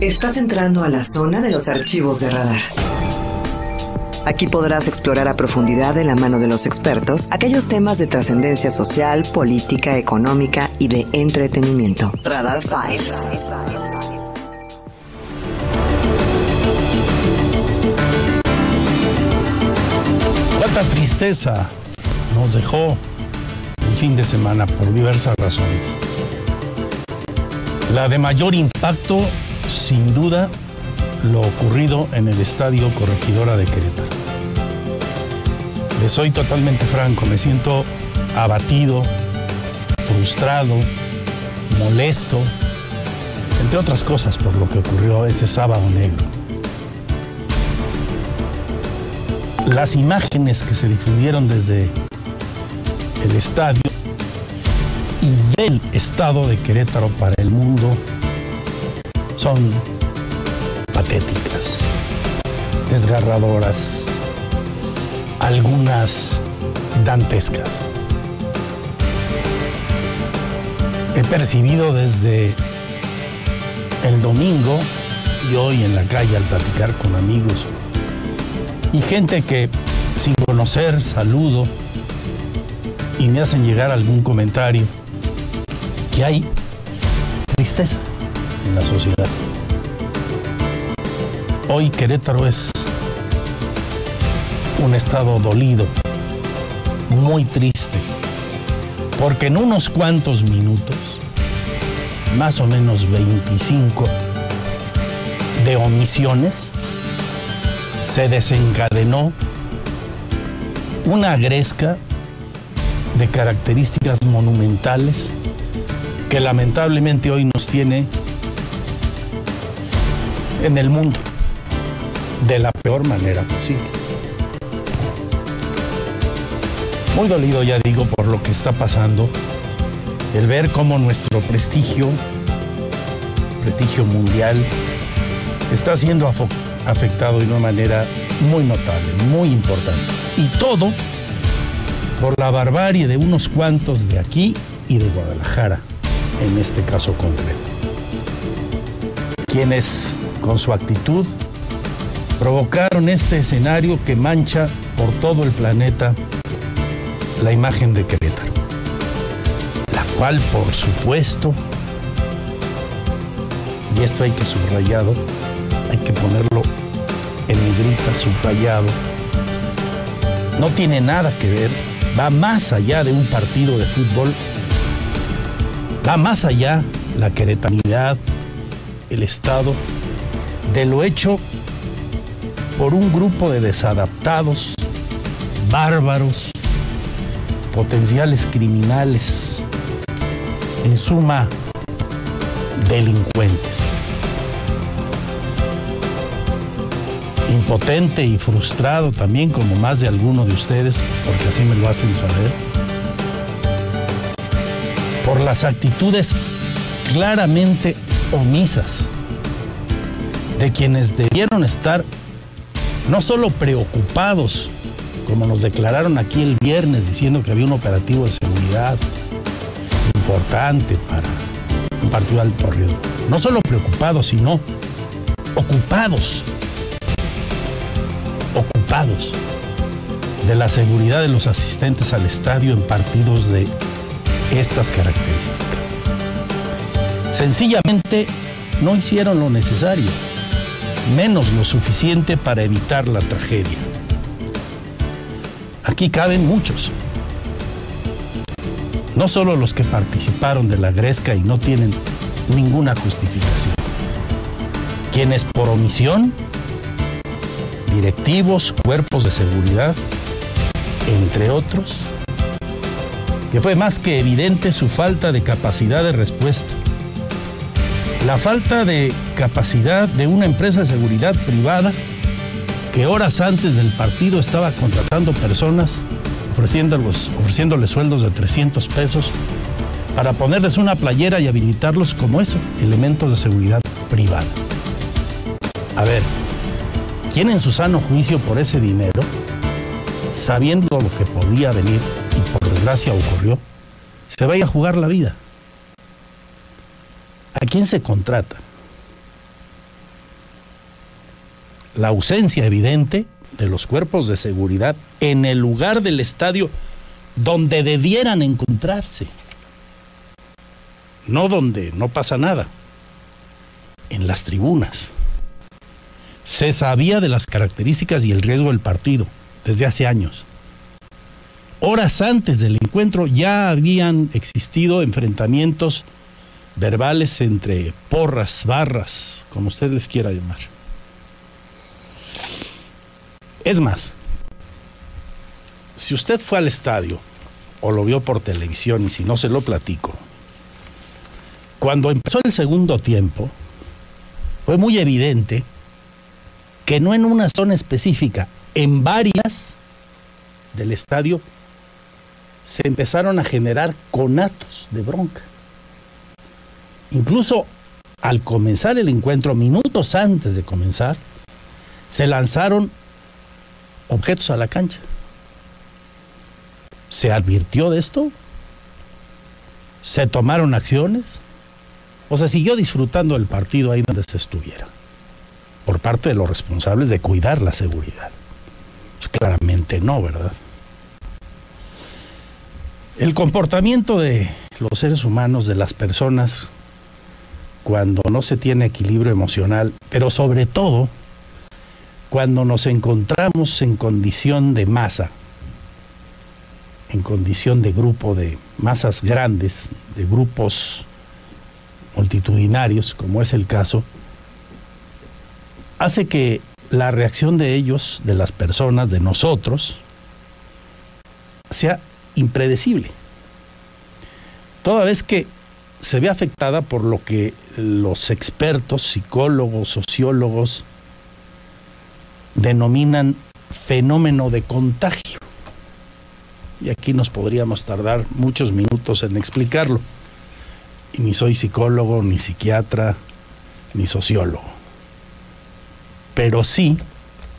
Estás entrando a la zona de los archivos de radar. Aquí podrás explorar a profundidad de la mano de los expertos aquellos temas de trascendencia social, política, económica y de entretenimiento. Radar Files. Cuánta tristeza nos dejó el fin de semana por diversas razones. La de mayor impacto, sin duda, lo ocurrido en el Estadio Corregidora de Querétaro. Les soy totalmente franco, me siento abatido, frustrado, molesto, entre otras cosas por lo que ocurrió ese sábado negro. Las imágenes que se difundieron desde el estadio y del estado de Querétaro para el mundo son patéticas, desgarradoras, algunas dantescas. He percibido desde el domingo y hoy en la calle al platicar con amigos y gente que sin conocer saludo y me hacen llegar algún comentario que hay tristeza en la sociedad. Hoy Querétaro es un estado dolido, muy triste, porque en unos cuantos minutos, más o menos 25 de omisiones, se desencadenó una gresca de características monumentales que lamentablemente hoy nos tiene en el mundo de la peor manera posible. Muy dolido, ya digo, por lo que está pasando, el ver cómo nuestro prestigio, prestigio mundial, está siendo afectado de una manera muy notable, muy importante. Y todo por la barbarie de unos cuantos de aquí y de Guadalajara, en este caso concreto. Quienes, con su actitud, provocaron este escenario que mancha por todo el planeta la imagen de Querétaro, la cual, por supuesto, y esto hay que subrayado, hay que ponerlo en negrita, subrayado, no tiene nada que ver, va más allá de un partido de fútbol, va más allá la queretanidad, el Estado, de lo hecho por un grupo de desadaptados, bárbaros, potenciales criminales, en suma, delincuentes. Impotente y frustrado también como más de alguno de ustedes, porque así me lo hacen saber, por las actitudes claramente omisas de quienes debieron estar no solo preocupados, como nos declararon aquí el viernes diciendo que había un operativo de seguridad importante para un partido de alto riesgo, no solo preocupados, sino ocupados, ocupados de la seguridad de los asistentes al estadio en partidos de estas características. Sencillamente no hicieron lo necesario menos lo suficiente para evitar la tragedia. Aquí caben muchos. No solo los que participaron de la gresca y no tienen ninguna justificación. Quienes por omisión, directivos, cuerpos de seguridad, entre otros, que fue más que evidente su falta de capacidad de respuesta la falta de capacidad de una empresa de seguridad privada que horas antes del partido estaba contratando personas, ofreciéndoles, sueldos de 300 pesos para ponerles una playera y habilitarlos como eso, elementos de seguridad privada. A ver, ¿quién en su sano juicio por ese dinero, sabiendo lo que podía venir y por desgracia ocurrió, se vaya a jugar la vida? ¿A quién se contrata? la ausencia evidente de los cuerpos de seguridad en el lugar del estadio donde debieran encontrarse. No donde no pasa nada, en las tribunas. Se sabía de las características y el riesgo del partido desde hace años. Horas antes del encuentro ya habían existido enfrentamientos verbales entre porras, barras, como usted les quiera llamar. Es más, si usted fue al estadio o lo vio por televisión y si no se lo platico, cuando empezó el segundo tiempo, fue muy evidente que no en una zona específica, en varias del estadio, se empezaron a generar conatos de bronca. Incluso al comenzar el encuentro, minutos antes de comenzar, se lanzaron objetos a la cancha. ¿Se advirtió de esto? ¿Se tomaron acciones? ¿O se siguió disfrutando el partido ahí donde se estuviera? Por parte de los responsables de cuidar la seguridad. Pues claramente no, ¿verdad? El comportamiento de los seres humanos, de las personas, cuando no se tiene equilibrio emocional, pero sobre todo cuando nos encontramos en condición de masa, en condición de grupo de masas grandes, de grupos multitudinarios, como es el caso, hace que la reacción de ellos, de las personas, de nosotros, sea impredecible. Toda vez que se ve afectada por lo que los expertos, psicólogos, sociólogos, denominan fenómeno de contagio. Y aquí nos podríamos tardar muchos minutos en explicarlo. Y ni soy psicólogo, ni psiquiatra, ni sociólogo. Pero sí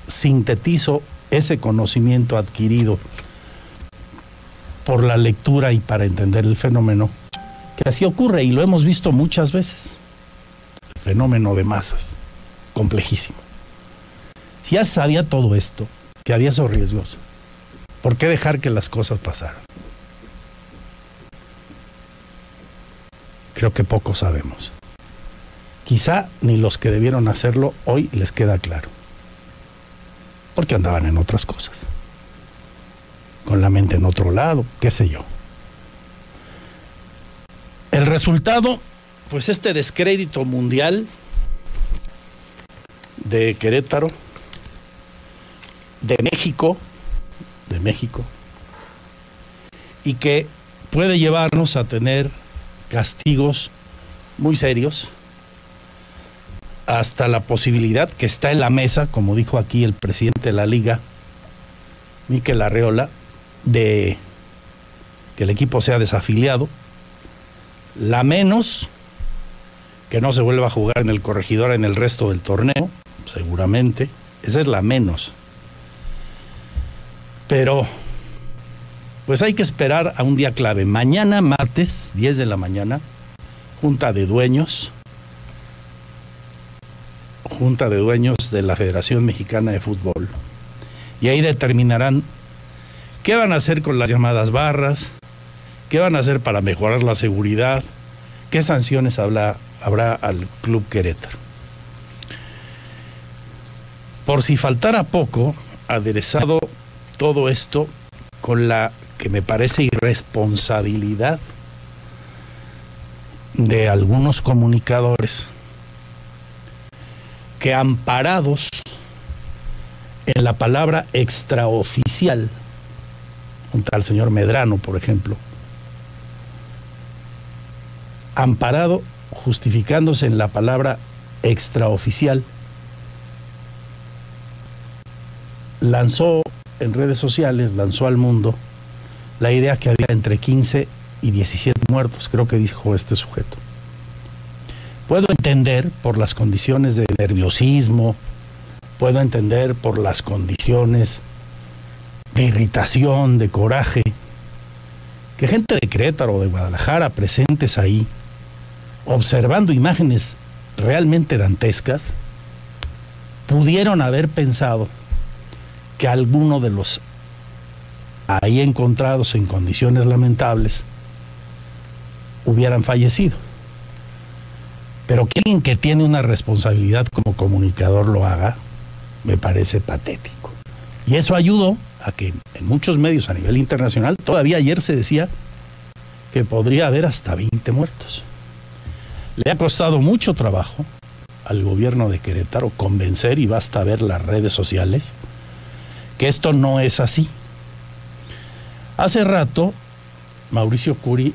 sintetizo ese conocimiento adquirido por la lectura y para entender el fenómeno, que así ocurre y lo hemos visto muchas veces. El fenómeno de masas, complejísimo. Si ya sabía todo esto, que había esos riesgos, ¿por qué dejar que las cosas pasaran? Creo que poco sabemos. Quizá ni los que debieron hacerlo hoy les queda claro. Porque andaban en otras cosas. Con la mente en otro lado, qué sé yo. El resultado, pues este descrédito mundial de Querétaro, de México, de México, y que puede llevarnos a tener castigos muy serios, hasta la posibilidad que está en la mesa, como dijo aquí el presidente de la liga, Miquel Arreola, de que el equipo sea desafiliado, la menos que no se vuelva a jugar en el corregidor en el resto del torneo, seguramente, esa es la menos. Pero, pues hay que esperar a un día clave. Mañana, martes, 10 de la mañana, junta de dueños, junta de dueños de la Federación Mexicana de Fútbol. Y ahí determinarán qué van a hacer con las llamadas barras, qué van a hacer para mejorar la seguridad, qué sanciones habrá, habrá al Club Querétaro. Por si faltara poco, aderezado todo esto con la que me parece irresponsabilidad de algunos comunicadores que amparados en la palabra extraoficial, un tal señor Medrano, por ejemplo, amparado justificándose en la palabra extraoficial, lanzó en redes sociales lanzó al mundo la idea que había entre 15 y 17 muertos, creo que dijo este sujeto. Puedo entender por las condiciones de nerviosismo, puedo entender por las condiciones de irritación, de coraje, que gente de Querétaro o de Guadalajara presentes ahí, observando imágenes realmente dantescas, pudieron haber pensado que alguno de los ahí encontrados en condiciones lamentables hubieran fallecido. Pero que alguien que tiene una responsabilidad como comunicador lo haga, me parece patético. Y eso ayudó a que en muchos medios a nivel internacional, todavía ayer se decía que podría haber hasta 20 muertos. Le ha costado mucho trabajo al gobierno de Querétaro convencer, y basta ver las redes sociales, que esto no es así. Hace rato, Mauricio Curi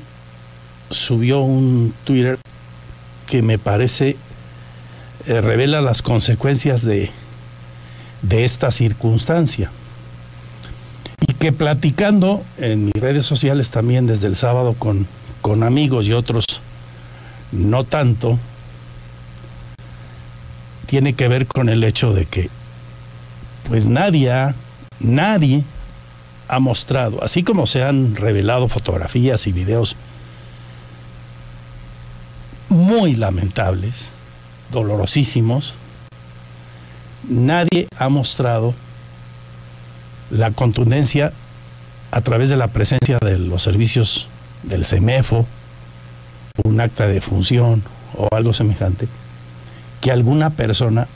subió un Twitter que me parece eh, revela las consecuencias de, de esta circunstancia. Y que platicando en mis redes sociales también desde el sábado con, con amigos y otros no tanto, tiene que ver con el hecho de que pues nadie, nadie ha mostrado, así como se han revelado fotografías y videos muy lamentables, dolorosísimos, nadie ha mostrado la contundencia a través de la presencia de los servicios del CEMEFO, un acta de función o algo semejante, que alguna persona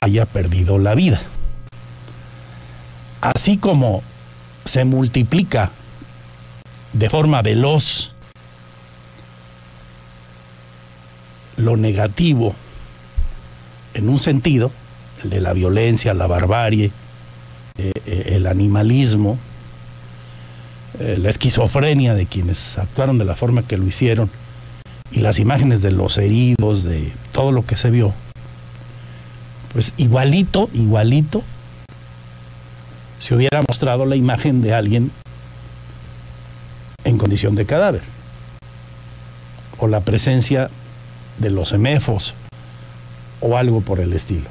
haya perdido la vida. Así como se multiplica de forma veloz lo negativo en un sentido, el de la violencia, la barbarie, eh, eh, el animalismo, eh, la esquizofrenia de quienes actuaron de la forma que lo hicieron y las imágenes de los heridos, de todo lo que se vio, pues igualito, igualito, se hubiera mostrado la imagen de alguien en condición de cadáver o la presencia de los emefos o algo por el estilo.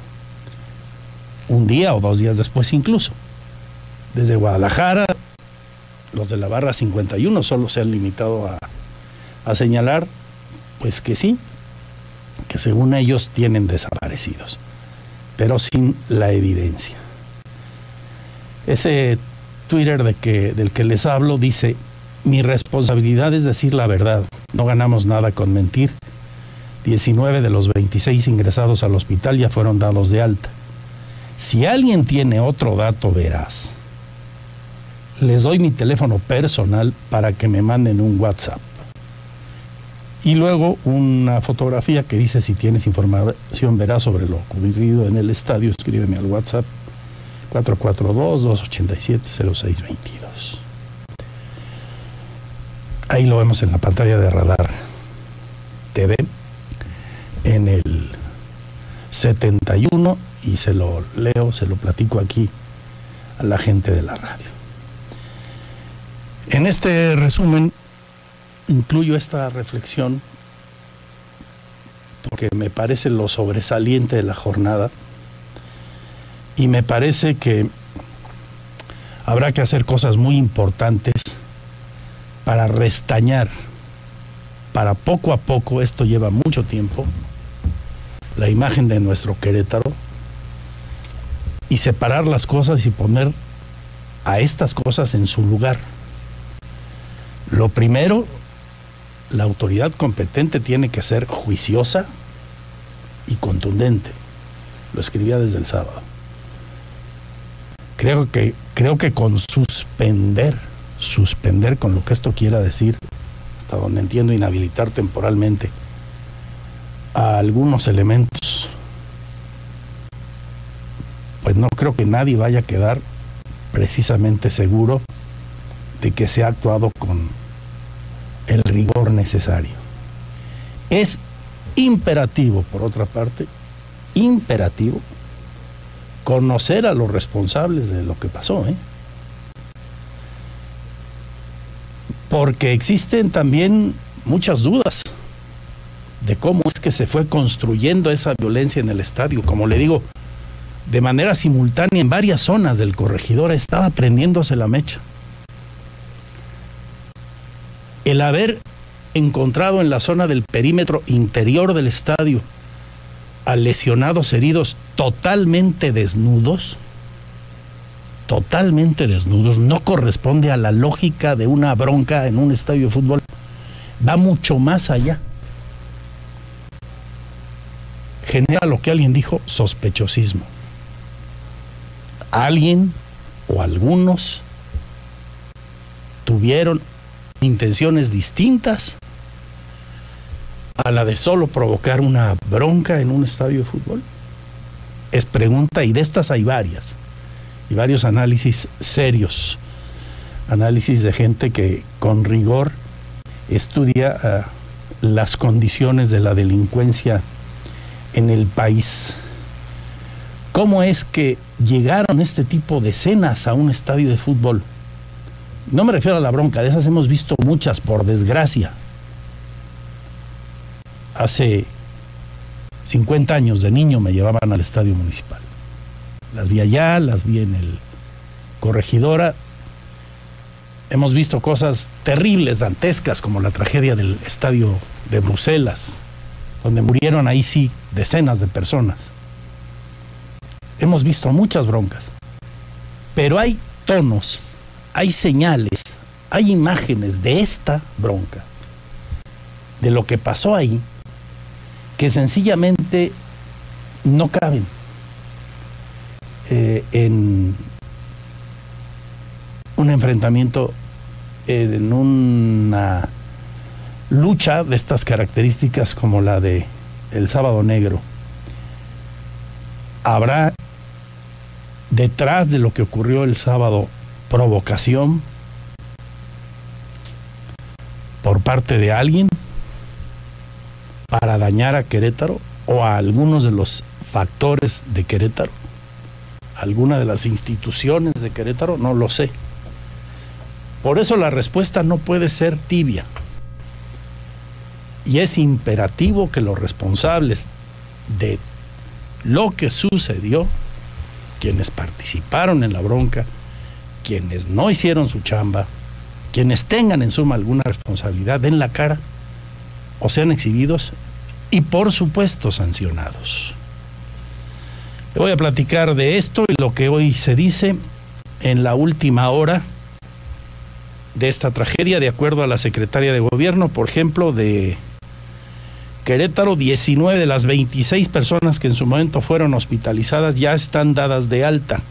Un día o dos días después incluso. Desde Guadalajara, los de la barra 51 solo se han limitado a, a señalar, pues que sí, que según ellos tienen desaparecidos, pero sin la evidencia. Ese Twitter del que les hablo dice, mi responsabilidad es decir la verdad, no ganamos nada con mentir 19 de los 26 ingresados al hospital ya fueron dados de alta. Si alguien tiene otro dato veraz, les doy mi teléfono personal para que me manden un WhatsApp. Y luego una fotografía que dice si tienes información veraz sobre lo ocurrido en el estadio, escríbeme al WhatsApp 442-287-0622. Ahí lo vemos en la pantalla de Radar TV en el 71 y se lo leo, se lo platico aquí a la gente de la radio. En este resumen incluyo esta reflexión porque me parece lo sobresaliente de la jornada y me parece que habrá que hacer cosas muy importantes para restañar, para poco a poco, esto lleva mucho tiempo, la imagen de nuestro Querétaro y separar las cosas y poner a estas cosas en su lugar. Lo primero, la autoridad competente tiene que ser juiciosa y contundente. Lo escribía desde el sábado. Creo que, creo que con suspender, suspender con lo que esto quiera decir, hasta donde entiendo inhabilitar temporalmente a algunos elementos, pues no creo que nadie vaya a quedar precisamente seguro de que se ha actuado con el rigor necesario. Es imperativo, por otra parte, imperativo conocer a los responsables de lo que pasó, ¿eh? porque existen también muchas dudas de cómo es que se fue construyendo esa violencia en el estadio. Como le digo, de manera simultánea en varias zonas del corregidor estaba prendiéndose la mecha. El haber encontrado en la zona del perímetro interior del estadio a lesionados heridos totalmente desnudos, totalmente desnudos, no corresponde a la lógica de una bronca en un estadio de fútbol, va mucho más allá. Genera lo que alguien dijo, sospechosismo. Alguien o algunos tuvieron intenciones distintas a la de solo provocar una bronca en un estadio de fútbol? Es pregunta y de estas hay varias y varios análisis serios, análisis de gente que con rigor estudia ah, las condiciones de la delincuencia en el país. ¿Cómo es que llegaron este tipo de escenas a un estadio de fútbol? No me refiero a la bronca, de esas hemos visto muchas, por desgracia. Hace 50 años de niño me llevaban al estadio municipal. Las vi allá, las vi en el corregidora. Hemos visto cosas terribles, dantescas, como la tragedia del estadio de Bruselas, donde murieron ahí sí decenas de personas. Hemos visto muchas broncas, pero hay tonos hay señales, hay imágenes de esta bronca, de lo que pasó ahí, que sencillamente no caben eh, en un enfrentamiento, en una lucha de estas características como la de el sábado negro. Habrá detrás de lo que ocurrió el sábado provocación por parte de alguien para dañar a Querétaro o a algunos de los factores de Querétaro, alguna de las instituciones de Querétaro, no lo sé. Por eso la respuesta no puede ser tibia. Y es imperativo que los responsables de lo que sucedió, quienes participaron en la bronca, quienes no hicieron su chamba, quienes tengan en suma alguna responsabilidad, den la cara o sean exhibidos y por supuesto sancionados. Le voy a platicar de esto y lo que hoy se dice en la última hora de esta tragedia, de acuerdo a la secretaria de gobierno, por ejemplo, de Querétaro, 19 de las 26 personas que en su momento fueron hospitalizadas ya están dadas de alta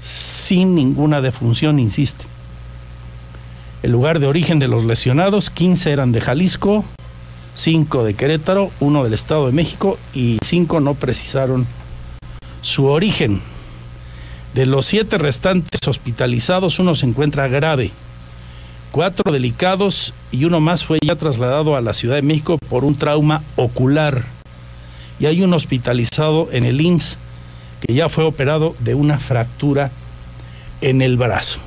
sin ninguna defunción, insiste. El lugar de origen de los lesionados, 15 eran de Jalisco, 5 de Querétaro, 1 del Estado de México y 5 no precisaron su origen. De los 7 restantes hospitalizados, uno se encuentra grave, 4 delicados y uno más fue ya trasladado a la Ciudad de México por un trauma ocular. Y hay un hospitalizado en el IMSS que ya fue operado de una fractura en el brazo.